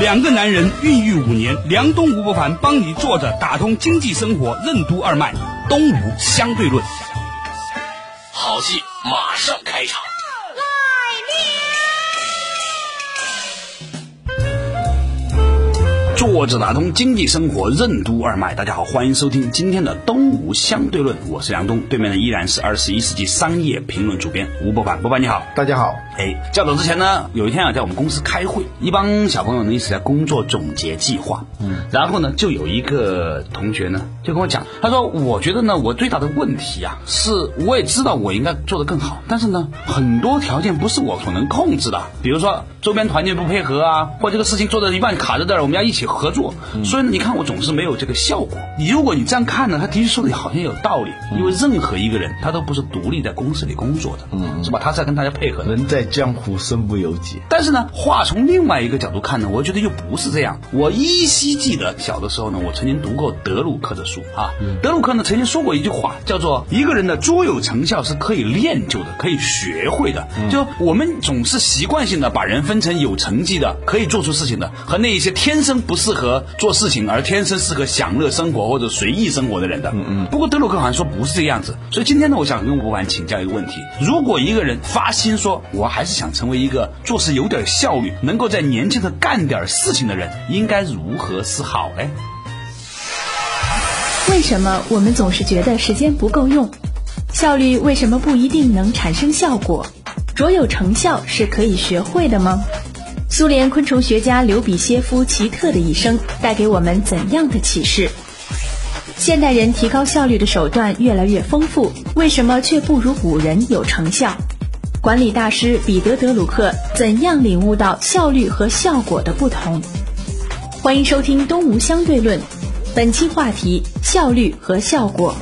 两个男人孕育五年，梁东吴伯凡帮你坐着打通经济生活任督二脉，东吴相对论。好戏马上开场。来坐着打通经济生活任督二脉，大家好，欢迎收听今天的东吴相对论，我是梁东，对面的依然是二十一世纪商业评论主编吴伯凡，伯凡你好，大家好。哎，较早之前呢，有一天啊，在我们公司开会，一帮小朋友呢一起在工作总结计划，嗯，然后呢，就有一个同学呢就跟我讲，他说，我觉得呢，我最大的问题啊，是我也知道我应该做得更好，但是呢，很多条件不是我所能控制的，比如说周边团队不配合啊，或这个事情做到一半卡在这儿，我们要一起合作，所以呢，你看我总是没有这个效果。你如果你这样看呢，他的确说的好像有道理，因为任何一个人他都不是独立在公司里工作的，嗯，是吧？他是在跟大家配合的。人在江湖身不由己。但是呢，话从另外一个角度看呢，我觉得又不是这样。我依稀记得小的时候呢，我曾经读过德鲁克的书啊。德鲁克呢曾经说过一句话，叫做“一个人的卓有成效是可以练就的，可以学会的”。就我们总是习惯性的把人分成有成绩的、可以做出事情的，和那一些天生不适合做事情而天生适合享乐生活或者随意生活的人的。嗯嗯。不过德鲁克好像说不是这个样子，所以今天呢，我想跟吴凡请教一个问题：如果一个人发心说，我还还是想成为一个做事有点效率、能够在年轻的干点事情的人，应该如何是好呢？为什么我们总是觉得时间不够用？效率为什么不一定能产生效果？卓有成效是可以学会的吗？苏联昆虫学家刘比歇夫奇特的一生带给我们怎样的启示？现代人提高效率的手段越来越丰富，为什么却不如古人有成效？管理大师彼得·德鲁克怎样领悟到效率和效果的不同？欢迎收听《东吴相对论》，本期话题：效率和效果。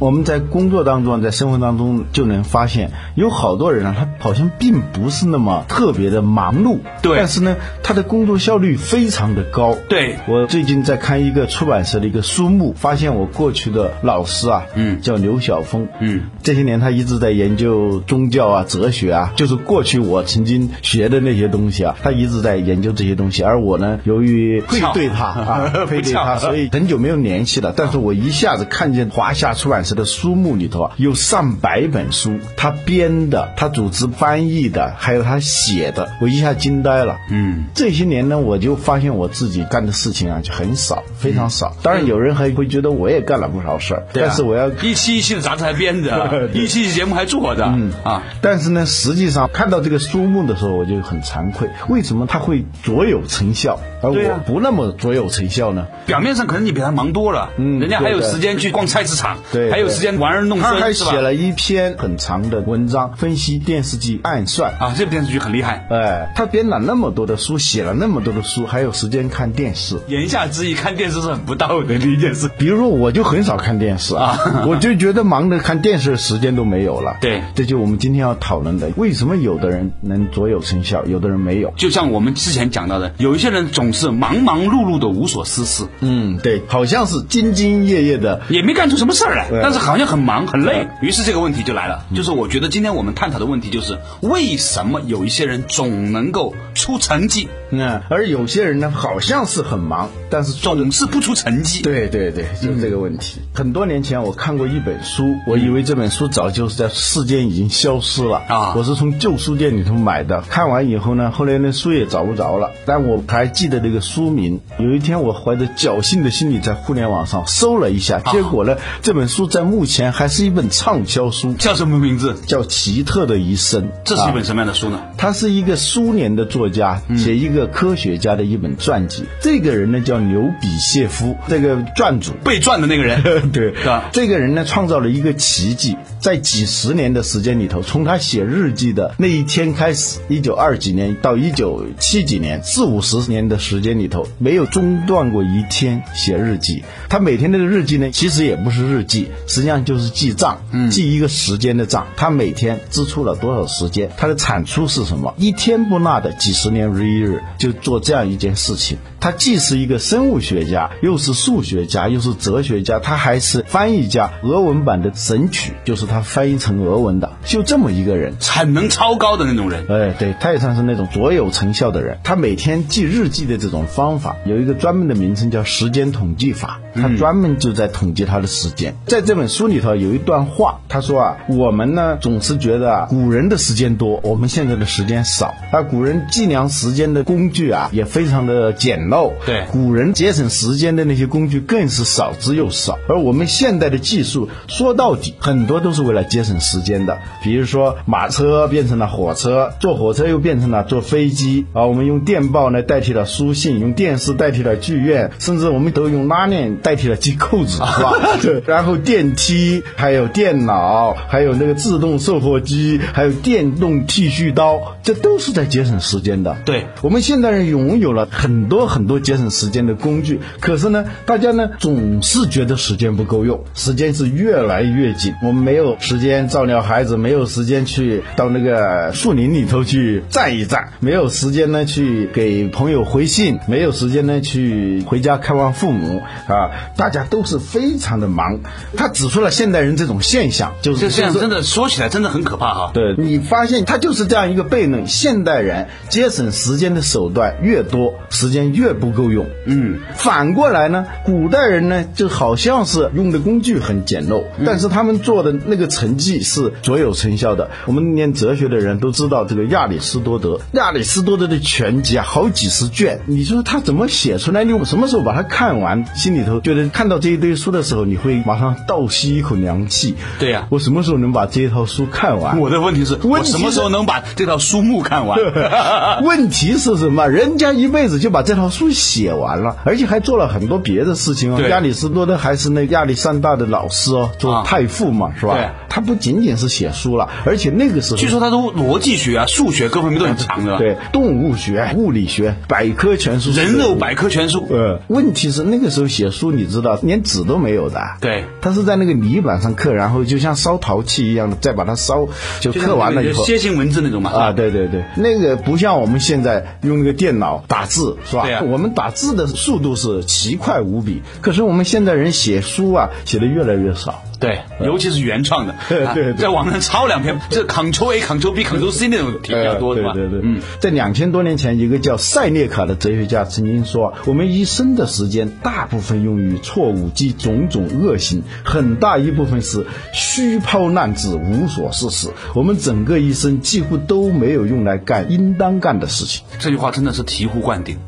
我们在工作当中，在生活当中就能发现，有好多人啊，他好像并不是那么特别的忙碌，对。但是呢，他的工作效率非常的高。对。我最近在看一个出版社的一个书目，发现我过去的老师啊，嗯。叫刘晓峰，嗯，这些年他一直在研究宗教啊、哲学啊，就是过去我曾经学的那些东西啊，他一直在研究这些东西，而我呢，由于愧对他啊，配对他，所以很久没有联系了。但是我一下子看见华夏出版社的书目里头啊，有上百本书，他编的，他组织翻译的，还有他写的，我一下惊呆了。嗯，这些年呢，我就发现我自己干的事情啊，就很少，非常少。当然，有人还会觉得我也干了不少事儿，但是我要一期一期的杂志还编着，一期一期节目还做着，嗯。啊，但是呢，实际上看到这个书目的时候，我就很惭愧，为什么他会卓有成效，而我不那么卓有成效呢？表面上可能你比他忙多了，嗯人家还有时间去逛菜市场，对还有时间玩儿弄他还孙，是吧写？了一篇很长的文章，分析电视剧《暗算》。啊，这部电视剧很厉害。哎，他编了那么多的书，写了那么多的书，还有时间看电视。言下之意，看电视是很不道德的一件事。比如说，我就很少看电视啊，我就觉得忙的看电视的时间都没有了。对这就我们今天要讨论的，为什么有的人能卓有成效，有的人没有？就像我们之前讲到的，有一些人总是忙忙碌碌的无所事事，嗯，对，好像是兢兢业业的。也没干出什么事儿来，但是好像很忙很累。于是这个问题就来了，就是我觉得今天我们探讨的问题就是，为什么有一些人总能够出成绩，嗯，而有些人呢，好像是很忙，但是总是不出成绩？对对对，就是这个问题。很多年前我看过一本书，我以为这本书早就是在世间已经消失了啊我是从旧书店里头买的，看完以后呢，后来那书也找不着了，但我还记得这个书名。有一天我怀着侥幸的心理在互联网上搜了一下，结果呢，这本书在目前还是一本畅销书，叫什么名字？叫《奇特的一生》。啊这是一本什么样的书呢？他是一个苏联的作家，写一个科学家的一本传记。这个人呢叫牛比谢夫，这个传主。被传的那个人，对是吧这个人呢创造了一个奇迹，在几十年的时间里头，从他写日记的那一天开始，一九二几年到一九七几年，四五十年的时间里头，没有中断过一天写日记。他每天那个日记呢，其实也不是日记，实际上就是记账，记一个时间的账。他每天支出了多少时间，他的产出是什么？一天不落的几十年如一日，就做这样一件事情。他既是一个生物学家，又是数学家，又是哲学家，他还是翻译家。俄文版的《神曲》就是他翻译成俄文的，就这么一个人，产能超高的那种人。哎，对，他也算是那种卓有成效的人。他每天记日记的这种方法，有一个专门的名称叫时间统计法。他专门就在统计他的时间。在这本书里头有一段话，他说啊，我们呢总是觉得啊，古人的时间多，我们现在的时间少。啊，古人计量时间的工具啊也非常的简陋。对，古人节省时间的那些工具更是少之又少。而我们现代的技术说到底，很多都是为了节省时间的。比如说马车变成了火车，坐火车又变成了坐飞机啊。我们用电报呢代替了书信，用电视代替了剧院，甚至我们都用拉链。代替了系扣子，是吧？对。然后电梯，还有电脑，还有那个自动售货机，还有电动剃须刀，这都是在节省时间的。对，我们现代人拥有了很多很多节省时间的工具，可是呢，大家呢总是觉得时间不够用，时间是越来越紧。我们没有时间照料孩子，没有时间去到那个树林里头去站一站，没有时间呢去给朋友回信，没有时间呢去回家看望父母啊。大家都是非常的忙，他指出了现代人这种现象，就是这样，真的说起来真的很可怕哈。对你发现他就是这样一个悖论：现代人节省时间的手段越多，时间越不够用。嗯，反过来呢，古代人呢就好像是用的工具很简陋，但是他们做的那个成绩是卓有成效的。我们念哲学的人都知道这个亚里士多德，亚里士多德的全集啊，好几十卷，你说他怎么写出来？你什么时候把它看完？心里头。觉得看到这一堆书的时候，你会马上倒吸一口凉气。对呀，我什么时候能把这一套书看完？我的问题是，我什么时候能把这套书目看完？问题是什么？人家一辈子就把这套书写完了，而且还做了很多别的事情哦。亚里士多德还是那亚历山大的老师哦，做太傅嘛，是吧？对，他不仅仅是写书了，而且那个时候，据说他的逻辑学啊、数学各方面都很强的。对，动物学、物理学、百科全书，人肉百科全书。呃，问题是那个时候写书。你知道，连纸都没有的。对，他是在那个泥板上刻，然后就像烧陶器一样的，再把它烧，就刻完了以后，楔形文字那种嘛。啊，对对对，那个不像我们现在用那个电脑打字，是吧？对我们打字的速度是奇快无比，可是我们现在人写书啊，写的越来越少。对，尤其是原创的，对，在网上抄两篇，这 Ctrl A、Ctrl B、Ctrl C 那种题比较多，对吧？对对，嗯，在两千多年前，一个叫塞涅卡的哲学家曾经说：“我们一生的时间，大部分用于错误及种种恶行，很大一部分是虚抛烂掷、无所事事。我们整个一生几乎都没有用来干应当干的事情。”这句话真的是醍醐灌顶。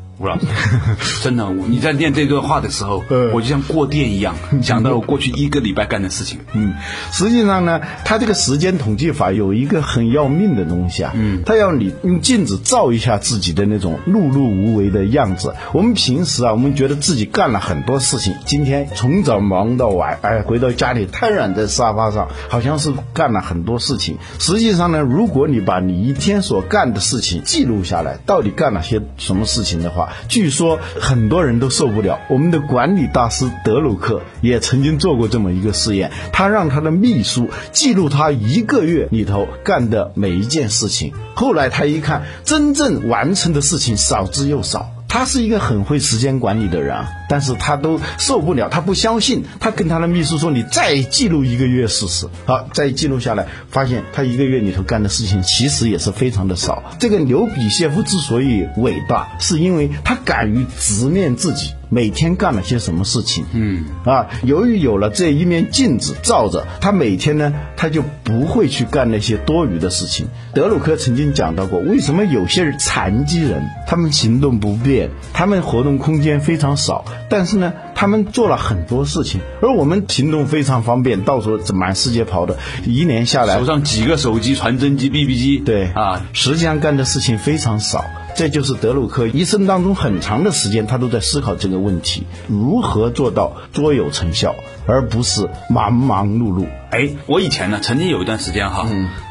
真的，你在念这段话的时候，我就像过电一样，想到了我过去一个礼拜干的事情。嗯，实际上呢，他这个时间统计法有一个很要命的东西啊，嗯，他要你用镜子照一下自己的那种碌碌无为的样子。我们平时啊，我们觉得自己干了很多事情，今天从早忙到晚，哎，回到家里瘫软在沙发上，好像是干了很多事情。实际上呢，如果你把你一天所干的事情记录下来，到底干了些什么事情的话，据说很多人都受不了。我们的管理大师德鲁克也曾经做过这么一个试验，他让他的秘书记录他一个月里头干的每一件事情。后来他一看，真正完成的事情少之又少。他是一个很会时间管理的人，但是他都受不了，他不相信。他跟他的秘书说：“你再记录一个月试试。”好，再记录下来，发现他一个月里头干的事情其实也是非常的少。这个刘比谢夫之所以伟大，是因为他敢于直面自己。每天干了些什么事情？嗯啊，由于有了这一面镜子照着他，每天呢，他就不会去干那些多余的事情。德鲁克曾经讲到过，为什么有些残疾人他们行动不便，他们活动空间非常少，但是呢，他们做了很多事情，而我们行动非常方便，到处满世界跑的，一年下来手上几个手机、传真机、BB 机，对啊，实际上干的事情非常少。这就是德鲁克一生当中很长的时间，他都在思考这个问题：如何做到卓有成效，而不是忙忙碌碌。哎，我以前呢，曾经有一段时间哈，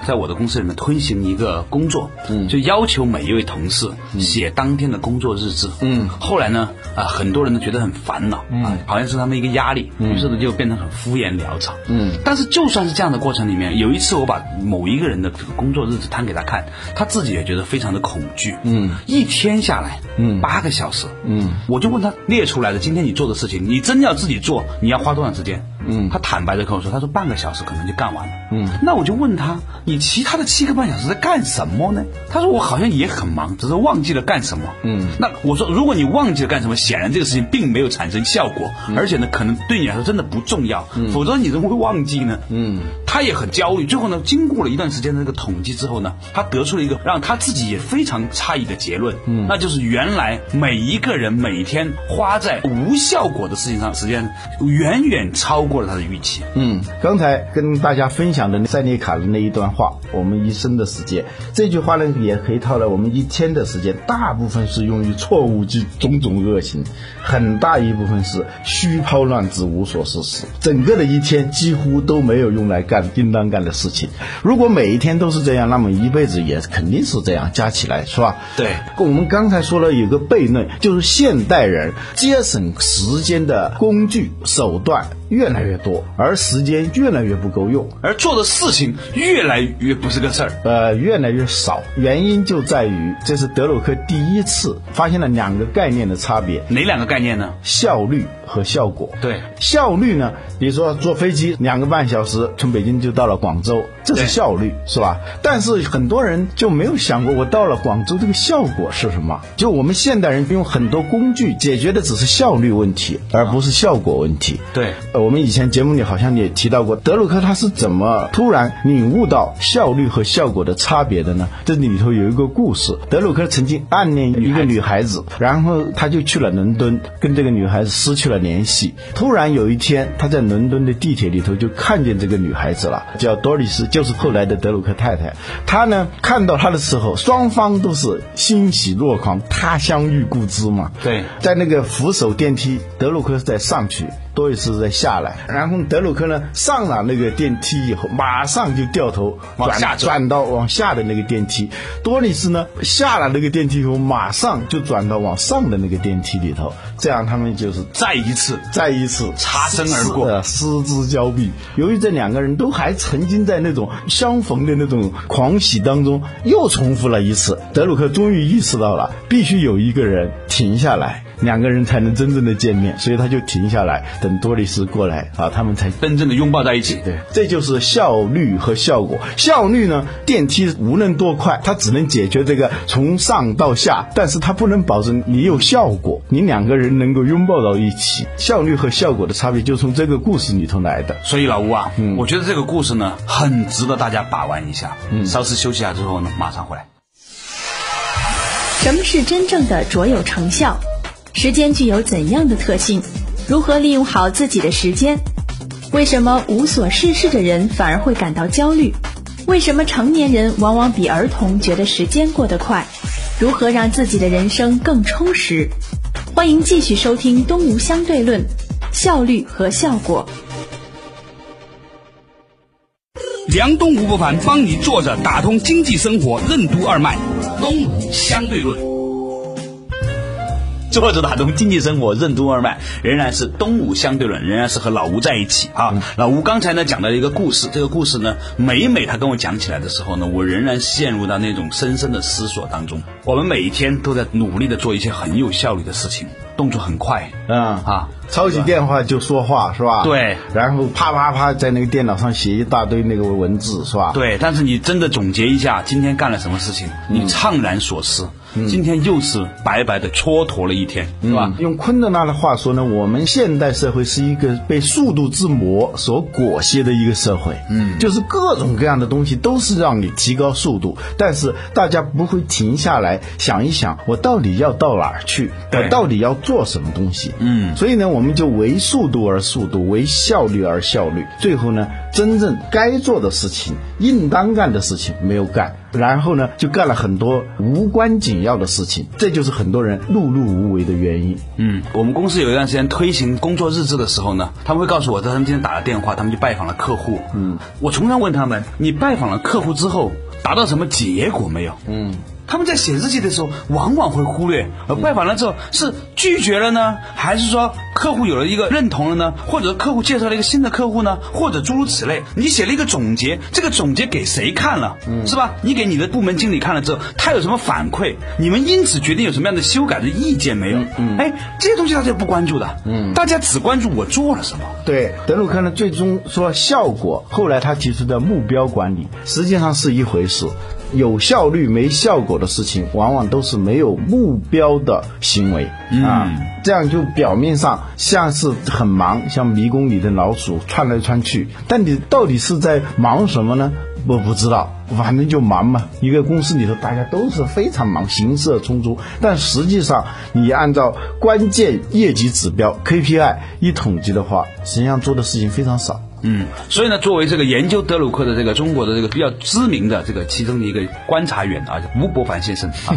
在我的公司里面推行一个工作，嗯，就要求每一位同事写当天的工作日志，嗯，后来呢，啊，很多人都觉得很烦恼，嗯，好像是他们一个压力，于是呢就变成很敷衍潦草，嗯，但是就算是这样的过程里面，有一次我把某一个人的这个工作日志摊给他看，他自己也觉得非常的恐惧，嗯，一天下来，嗯，八个小时，嗯，我就问他列出来的今天你做的事情，你真要自己做，你要花多长时间？嗯，他坦白的跟我说，他说半个小时可能就干完了。嗯，那我就问他，你其他的七个半小时在干什么呢？他说我好像也很忙，只是忘记了干什么。嗯，那我说如果你忘记了干什么，显然这个事情并没有产生效果，而且呢，可能对你来说真的不重要。否则你怎么会忘记呢？嗯，他也很焦虑。最后呢，经过了一段时间的那个统计之后呢，他得出了一个让他自己也非常诧异的结论。嗯，那就是原来每一个人每天花在无效果的事情上时间远远超过了他的预期。嗯，刚才跟大家分享的塞内卡的那一段话，我们一生的时间，这句话呢也可以套了我们一天的时间，大部分是用于错误及种种恶行，很大一部分是虚抛乱掷、无所事事。整个的一天几乎都没有用来干应当干的事情。如果每一天都是这样，那么一辈子也肯定是这样，加起来是吧？对。我们刚才说了有个悖论，就是现代人节省时间的工具手段。越来越多，而时间越来越不够用，而做的事情越来越不是个事儿，呃，越来越少。原因就在于，这是德鲁克第一次发现了两个概念的差别。哪两个概念呢？效率和效果。对，效率呢，比如说坐飞机两个半小时从北京就到了广州，这是效率，是吧？但是很多人就没有想过，我到了广州这个效果是什么？就我们现代人用很多工具解决的只是效率问题，而不是效果问题。对。我们以前节目里好像也提到过，德鲁克他是怎么突然领悟到效率和效果的差别的呢？这里头有一个故事，德鲁克曾经暗恋一个女孩子，然后他就去了伦敦，跟这个女孩子失去了联系。突然有一天，他在伦敦的地铁里头就看见这个女孩子了，叫多丽丝，就是后来的德鲁克太太。他呢看到她的时候，双方都是欣喜若狂，他乡遇故知嘛。对，在那个扶手电梯，德鲁克在上去。多丽丝在下来，然后德鲁克呢上了那个电梯以后，马上就掉头往下转到往下的那个电梯。多丽丝呢下了那个电梯以后，马上就转到往上的那个电梯里头。这样他们就是再一次、再一次擦身而过，失之交臂。由于这两个人都还曾经在那种相逢的那种狂喜当中，又重复了一次。德鲁克终于意识到了，必须有一个人停下来。两个人才能真正的见面，所以他就停下来等多丽丝过来啊，他们才真正的拥抱在一起。对，这就是效率和效果。效率呢，电梯无论多快，它只能解决这个从上到下，但是它不能保证你有效果，你两个人能够拥抱到一起。效率和效果的差别就从这个故事里头来的。所以老吴啊，嗯，我觉得这个故事呢，很值得大家把玩一下。嗯，稍事休息下之后呢，马上回来。什么是真正的卓有成效？时间具有怎样的特性？如何利用好自己的时间？为什么无所事事的人反而会感到焦虑？为什么成年人往往比儿童觉得时间过得快？如何让自己的人生更充实？欢迎继续收听《东吴相对论》，效率和效果。梁东吴不凡帮你坐着打通经济生活任督二脉，《东吴相对论》。作者打通经济生活任督二脉，仍然是东吴相对论，仍然是和老吴在一起啊。老吴刚才呢讲到一个故事，这个故事呢，每每他跟我讲起来的时候呢，我仍然陷入到那种深深的思索当中。我们每一天都在努力的做一些很有效率的事情，动作很快，嗯啊，抄起电话就说话是吧？对，然后啪啪啪在那个电脑上写一大堆那个文字是吧？对，但是你真的总结一下今天干了什么事情，你怅然所思。今天又是白白的蹉跎了一天，是吧？用昆德拉的话说呢，我们现代社会是一个被速度之魔所裹挟的一个社会，嗯，就是各种各样的东西都是让你提高速度，但是大家不会停下来想一想，我到底要到哪儿去？我到底要做？什么东西。嗯，所以呢，我们就为速度而速度，为效率而效率，最后呢，真正该做的事情、应当干的事情没有干，然后呢，就干了很多无关紧要的事情，这就是很多人碌碌无为的原因。嗯，我们公司有一段时间推行工作日志的时候呢，他们会告诉我，在他们今天打了电话，他们去拜访了客户。嗯，我常常问他们，你拜访了客户之后，达到什么结果没有？嗯。他们在写日记的时候，往往会忽略。而拜访了之后，是拒绝了呢，还是说客户有了一个认同了呢？或者客户介绍了一个新的客户呢？或者诸如此类。你写了一个总结，这个总结给谁看了？嗯是吧？你给你的部门经理看了之后，他有什么反馈？你们因此决定有什么样的修改的意见没有？嗯，哎，这些东西大家不关注的。嗯，大家只关注我做了什么。对，德鲁克呢，最终说效果，后来他提出的目标管理，实际上是一回事。有效率没效果的事情，往往都是没有目标的行为啊。这样就表面上像是很忙，像迷宫里的老鼠窜来窜去，但你到底是在忙什么呢？我不知道，反正就忙嘛。一个公司里头大家都是非常忙，行色匆匆，但实际上你按照关键业绩指标 KPI 一统计的话，实际上做的事情非常少。嗯，所以呢，作为这个研究德鲁克的这个中国的这个比较知名的这个其中的一个观察员啊，吴伯凡先生啊，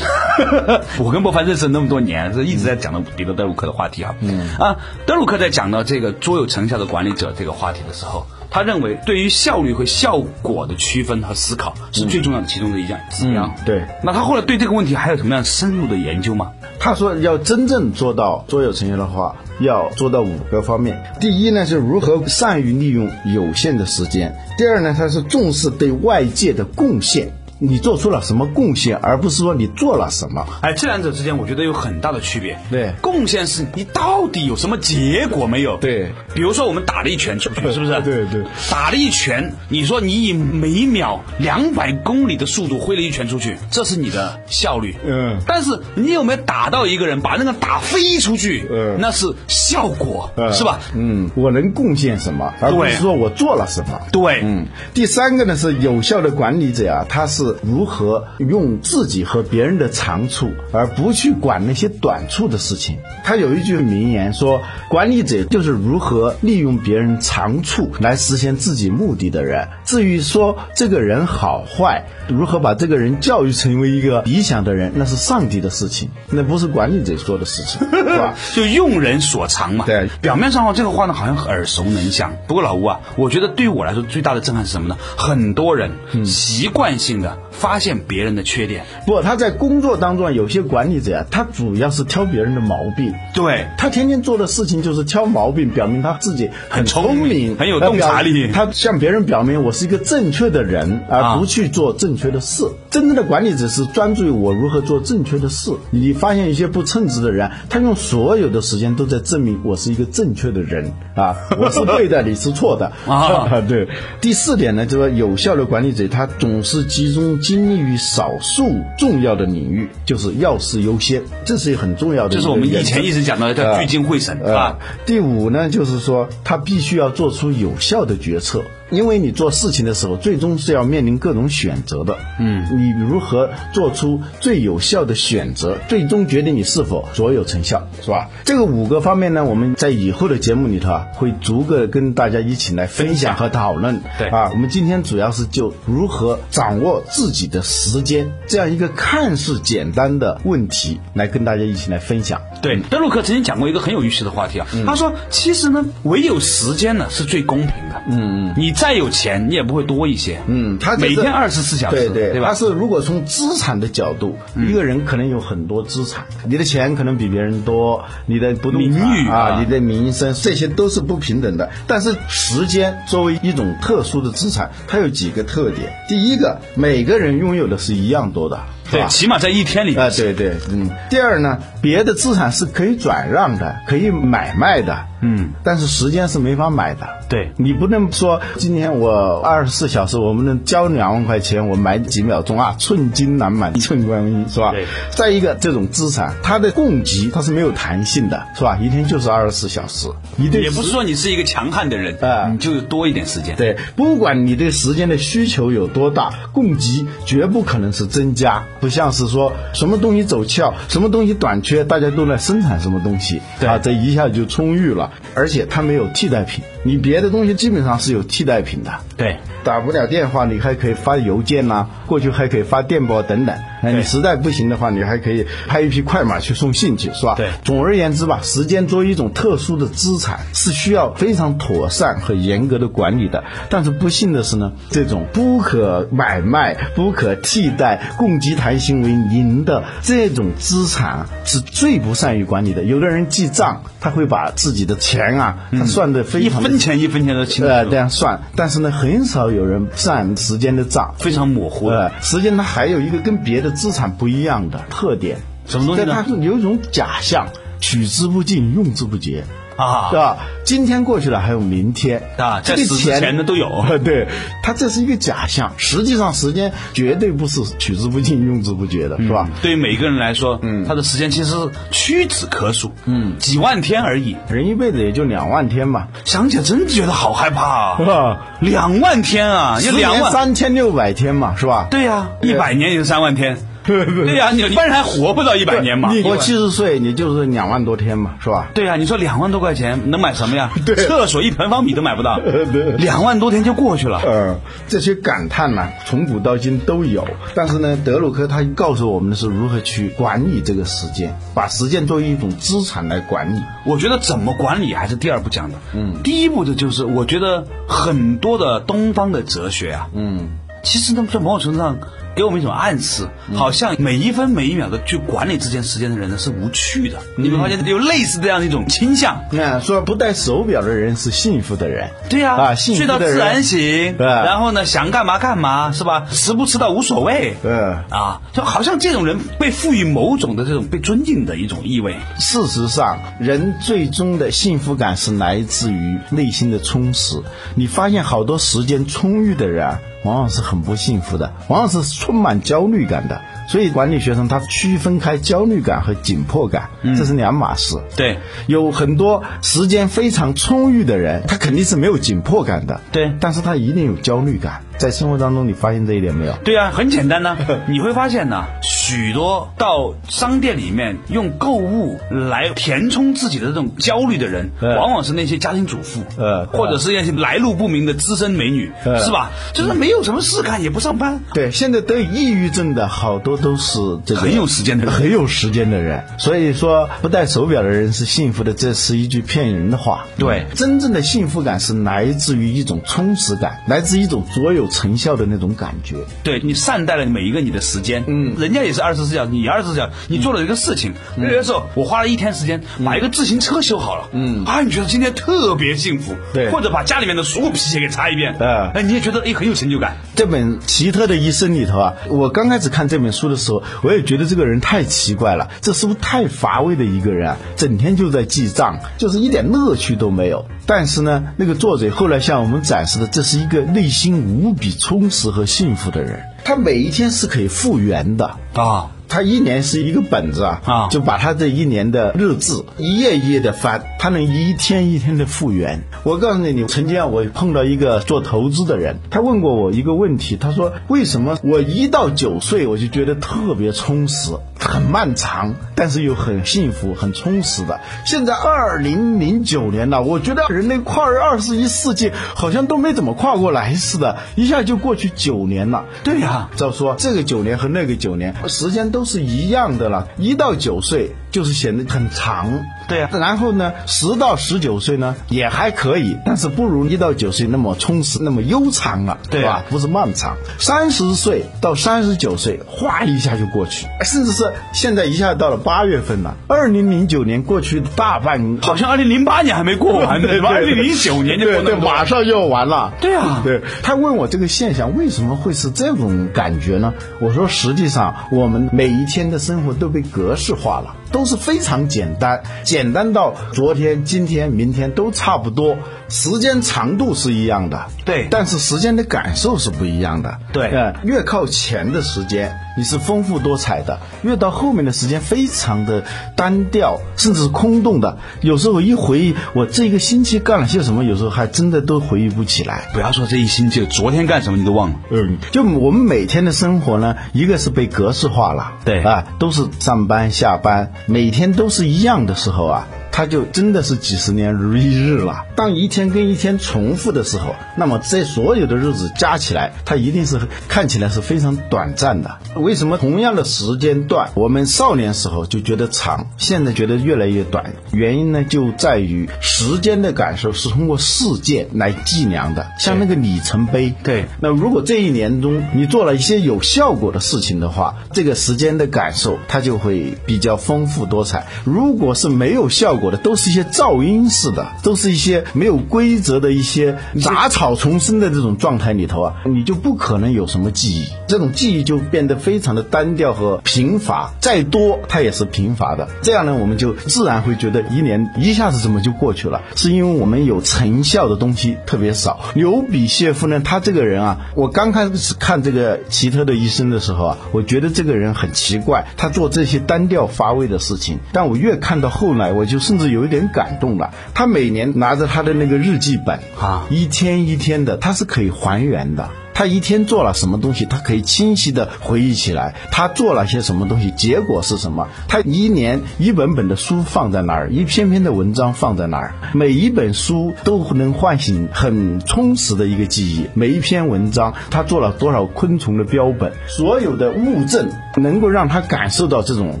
我跟伯凡认识那么多年，是一直在讲的彼得德鲁克的话题啊。嗯啊，德鲁克在讲到这个卓有成效的管理者这个话题的时候，他认为对于效率和效果的区分和思考是最重要的其中的一项指标。对，那他后来对这个问题还有什么样深入的研究吗？他说要真正做到卓有成效的话。要做到五个方面。第一呢，是如何善于利用有限的时间；第二呢，他是重视对外界的贡献。你做出了什么贡献，而不是说你做了什么。哎，这两者之间我觉得有很大的区别。对，贡献是你到底有什么结果没有？对，比如说我们打了一拳出去，是不是？对对。打了一拳，你说你以每秒两百公里的速度挥了一拳出去，这是你的效率。嗯。但是你有没有打到一个人，把那个打飞出去？嗯。那是效果，是吧？嗯。我能贡献什么，而不是说我做了什么。对。嗯。第三个呢是有效的管理者啊，他是。如何用自己和别人的长处，而不去管那些短处的事情？他有一句名言说：“管理者就是如何利用别人长处来实现自己目的的人。至于说这个人好坏，如何把这个人教育成为一个理想的人，那是上帝的事情，那不是管理者做的事情，是吧？就用人所长嘛。对，表面上话这个话呢，好像耳熟能详。不过老吴啊，我觉得对于我来说最大的震撼是什么呢？很多人习惯性的。发现别人的缺点，不，他在工作当中有些管理者呀，他主要是挑别人的毛病，对他天天做的事情就是挑毛病，表明他自己很聪明，很有洞察力。他向别人表明我是一个正确的人，而不去做正确的事。真正的管理者是专注于我如何做正确的事。你发现一些不称职的人，他用所有的时间都在证明我是一个正确的人啊，我是对的，你是错的 啊。对，第四点呢，就是有效的管理者，他总是集中。精力于少数重要的领域，就是要事优先，这是很重要的。这是我们以前一直讲的叫聚精会神啊。第五呢，就是说他必须要做出有效的决策。因为你做事情的时候，最终是要面临各种选择的。嗯，你如何做出最有效的选择，最终决定你是否卓有成效，是吧？这个五个方面呢，我们在以后的节目里头啊，会逐个跟大家一起来分享和讨论。对啊，我们今天主要是就如何掌握自己的时间这样一个看似简单的问题，来跟大家一起来分享。对，德鲁克曾经讲过一个很有意思的话题啊，他说，其实呢，唯有时间呢是最公平的。嗯嗯，你再有钱，你也不会多一些。嗯，他每天二十四小时，对对，吧？他是如果从资产的角度，一个人可能有很多资产，你的钱可能比别人多，你的不动产啊，你的名声，这些都是不平等的。但是时间作为一种特殊的资产，它有几个特点。第一个，每个人拥有的是一样多的。对，起码在一天里。啊，对对，嗯。第二呢，别的资产是可以转让的，可以买卖的。嗯。但是时间是没法买的。对。你不能说今天我二十四小时，我们能交两万块钱，我买几秒钟啊？寸金难买 寸光阴，是吧？对。再一个，这种资产它的供给它是没有弹性的，是吧？一天就是二十四小时。你也不是说你是一个强悍的人啊，你就多一点时间。对，不管你对时间的需求有多大，供给绝不可能是增加。不像是说什么东西走俏，什么东西短缺，大家都在生产什么东西，对啊，这一下就充裕了，而且它没有替代品，你别的东西基本上是有替代品的。对，打不了电话，你还可以发邮件呐、过去还可以发电报等等。那你实在不行的话，你还可以派一批快马去送信去，是吧？对总而言之吧，时间作为一种特殊的资产，是需要非常妥善和严格的管理的。但是不幸的是呢，这种不可买卖、不可替代、共济谈心为零的这种资产，是最不善于管理的。有的人记账，他会把自己的钱啊，他算的非一常一分钱一分钱的清楚，呃，这样算，但是呢，很少有人算时间的账。非常模糊的。呃，时间它还有一个跟别的资产不一样的特点，什么东西呢它是有一种假象，取之不尽，用之不竭。啊是吧？今天过去了，还有明天啊这个钱前的都有 对，它这是一个假象，实际上时间绝对不是取之不尽、用之不竭的，是吧？对于每个人来说，嗯，他的时间其实是屈指可数，嗯，几万天而已。人一辈子也就两万天嘛，想起来真觉得好害怕啊！两万天啊，两万，三千六百天嘛，是吧？对呀，一百年也是三万天，对 对对呀，你一般人还活不到一百年嘛。你活七十岁，你就是两万多天嘛，是吧？对呀，你说两万多块钱能买什么呀？对厕所一平方米都买不到，对两万多天就过去了。呃，这些感叹呢，从古到今都有。但是呢，德鲁克他告诉我们的是如何去管理这个时间，把时间作为一种资产来管理。我觉得怎么管理还是第二步讲的。嗯，第一步的就是我觉得很多的东方的哲学啊，嗯，其实呢，在某种程度上给我们一种暗示，好像每一分每一秒的去管理这件时间的人呢是无趣的。你会发现有类似这样的一种倾向。那说不戴手表的人是幸福的人。对呀、啊幸福睡到自然醒，对然后呢想干嘛干嘛，是吧？吃不迟到无所谓。呃，啊，就好像这种人被赋予某种的这种被尊敬的一种意味。事实上，人最终的幸福感是来自于内心的充实。你发现好多时间充裕的人啊，往往是很不幸福的，往往是充满焦虑感的。所以管理学生他区分开焦虑感和紧迫感，这是两码事。对，有很多时间非常充裕的人，他肯定是没有紧迫感的，对但是他一定有焦虑感。在生活当中，你发现这一点没有？对啊，很简单呢、你会发现呢，许多到商店里面用购物来填充自己的这种焦虑的人，呃往往是那些家庭主妇，呃或者是那些来路不明的资深美女，呃是吧？就是没有什么事干，也不上班，对，现在得抑郁症的好多都是这个很有时间的人很有时间的人。所以说，不戴手表的人是幸福的，这是一句骗人的话。对真正的幸福感是来自于一种充实感，来自一种卓有成效的那种感觉。对你善待了每一个你的时间，嗯。人家也是二十四小时，你也二十四小时，你做了一个事情，有的时候我花了一天时间把一个自行车修好了，嗯。啊，你觉得今天特别幸福，对。或者把家里面的所有皮鞋给擦一遍，嗯哎，你也觉得哎很有成就感，这本《奇特的一生》里头啊，我刚开始看这本书的时候，我也觉得这个人太奇怪了，这是不是太乏味的一个人啊？整天就在记账，就是一点乐趣都没有。但是呢，那个作者后来向我们展示的，这是一个内心无比充实和幸福的人。他每一天是可以复原的啊。他一年是一个本子啊，啊就把他这一年的日志一页一页的翻，他能一天一天的复原。我告诉你，你曾经啊，我碰到一个做投资的人，他问过我一个问题，他说为什么我一到九岁我就觉得特别充实，很漫长，但是又很幸福、很充实的。现在二零零九年了，我觉得人类跨越二十一世纪好像都没怎么跨过来似的，一下就过去九年了。对呀、照说这个九年和那个九年时间都是一样的了，一到九岁就是显得很长。对呀然后呢，十到十九岁呢也还可以，但是不如一到九岁那么充实、那么悠长了，对吧？不是漫长。三十岁到三十九岁，哗一下就过去，甚至是现在一下到了八月份了，二零零九年过去大半，好像二零零八年还没过完呢，对吧？二零零九年就过马上就要完了。对啊对他问我这个现象为什么会是这种感觉呢？我说实际上我们每一天的生活都被格式化了，都是非常简单，简单到昨天、今天、明天都差不多，时间长度是一样的，对但是时间的感受是不一样的。对呃，越靠前的时间你是丰富多彩的；越到后面的时间非常的单调，甚至是空洞的。有时候一回忆我这一个星期干了些什么，有时候还真的都回忆不起来。不要说这一星期，昨天干什么你都忘了。嗯，就我们每天的生活呢，一个是被格式化了，对啊，都是上班下班，每天都是一样的时候啊。它就真的是几十年如一日了。当一天跟一天重复的时候，那么这所有的日子加起来，它一定是看起来是非常短暂的。为什么同样的时间段，我们少年时候就觉得长，现在觉得越来越短？原因呢，就在于时间的感受是通过事件来计量的，像那个里程碑。对，那如果这一年中你做了一些有效果的事情的话，这个时间的感受它就会比较丰富多彩。如果是没有效果，我的都是一些噪音式的，都是一些没有规则的一些杂草丛生的这种状态里头啊，你就不可能有什么记忆，这种记忆就变得非常的单调和贫乏，再多它也是贫乏的。这样呢，我们就自然会觉得一年一下子怎么就过去了，是因为我们有成效的东西特别少。刘比谢夫呢，他这个人啊，我刚开始看这个奇特的医生的时候啊，我觉得这个人很奇怪，他做这些单调乏味的事情，但我越看到后来，我就是。甚至有一点感动了。他每年拿着他的那个日记本啊，一天一天的，他是可以还原的。他一天做了什么东西，他可以清晰的回忆起来。他做了些什么东西，结果是什么？他一年一本本的书放在那儿，一篇篇的文章放在那儿，每一本书都能唤醒很充实的一个记忆。每一篇文章，他做了多少昆虫的标本，所有的物证能够让他感受到这种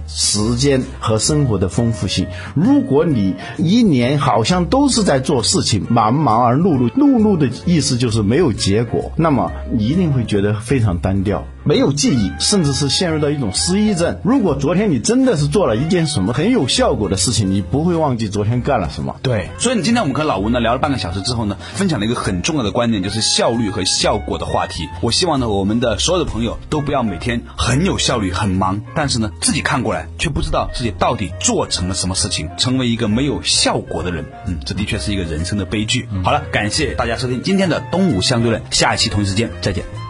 时间和生活的丰富性。如果你一年好像都是在做事情，忙忙而碌碌，碌碌的意思就是没有结果，那么。你一定会觉得非常单调。没有记忆，甚至是陷入到一种失忆症。如果昨天你真的是做了一件什么很有效果的事情，你不会忘记昨天干了什么。对，所以你今天我们和老吴呢聊了半个小时之后呢，分享了一个很重要的观点，就是效率和效果的话题。我希望呢，我们的所有的朋友都不要每天很有效率、很忙，但是呢，自己看过来却不知道自己到底做成了什么事情，成为一个没有效果的人。嗯，这的确是一个人生的悲剧。好了，感谢大家收听今天的东吴相对论，下一期同一时间再见。